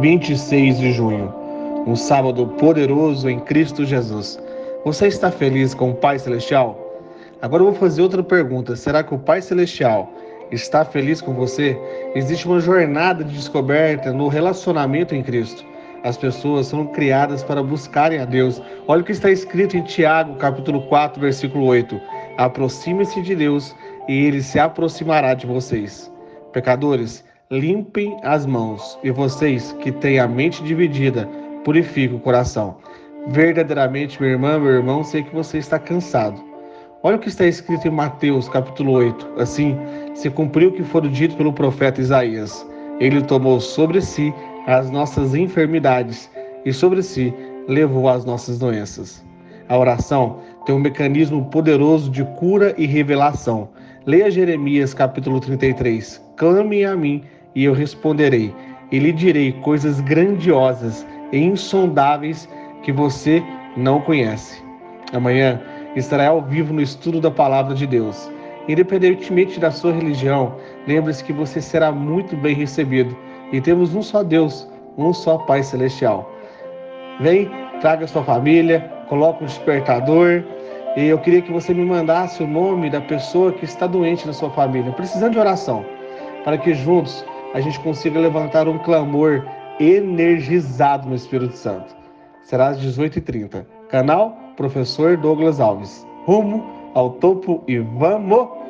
26 de junho, um sábado poderoso em Cristo Jesus. Você está feliz com o Pai Celestial? Agora eu vou fazer outra pergunta: será que o Pai Celestial está feliz com você? Existe uma jornada de descoberta no relacionamento em Cristo. As pessoas são criadas para buscarem a Deus. Olha o que está escrito em Tiago, capítulo 4, versículo 8. Aproxime-se de Deus e ele se aproximará de vocês. Pecadores, limpem as mãos, e vocês que têm a mente dividida, purifiquem o coração. Verdadeiramente, minha irmã, meu irmão, sei que você está cansado. Olha o que está escrito em Mateus, capítulo 8. Assim, se cumpriu o que foi dito pelo profeta Isaías. Ele tomou sobre si as nossas enfermidades e sobre si levou as nossas doenças. A oração tem um mecanismo poderoso de cura e revelação. Leia Jeremias capítulo 33. Clame a mim e eu responderei, e lhe direi coisas grandiosas e insondáveis que você não conhece. Amanhã estará ao vivo no estudo da palavra de Deus. Independentemente da sua religião, lembre-se que você será muito bem recebido e temos um só Deus, um só Pai Celestial. Vem, traga sua família, coloque um despertador. E eu queria que você me mandasse o nome da pessoa que está doente na sua família, precisando de oração, para que juntos a gente consiga levantar um clamor energizado no Espírito Santo. Será às 18h30. Canal Professor Douglas Alves. Rumo ao topo e vamos!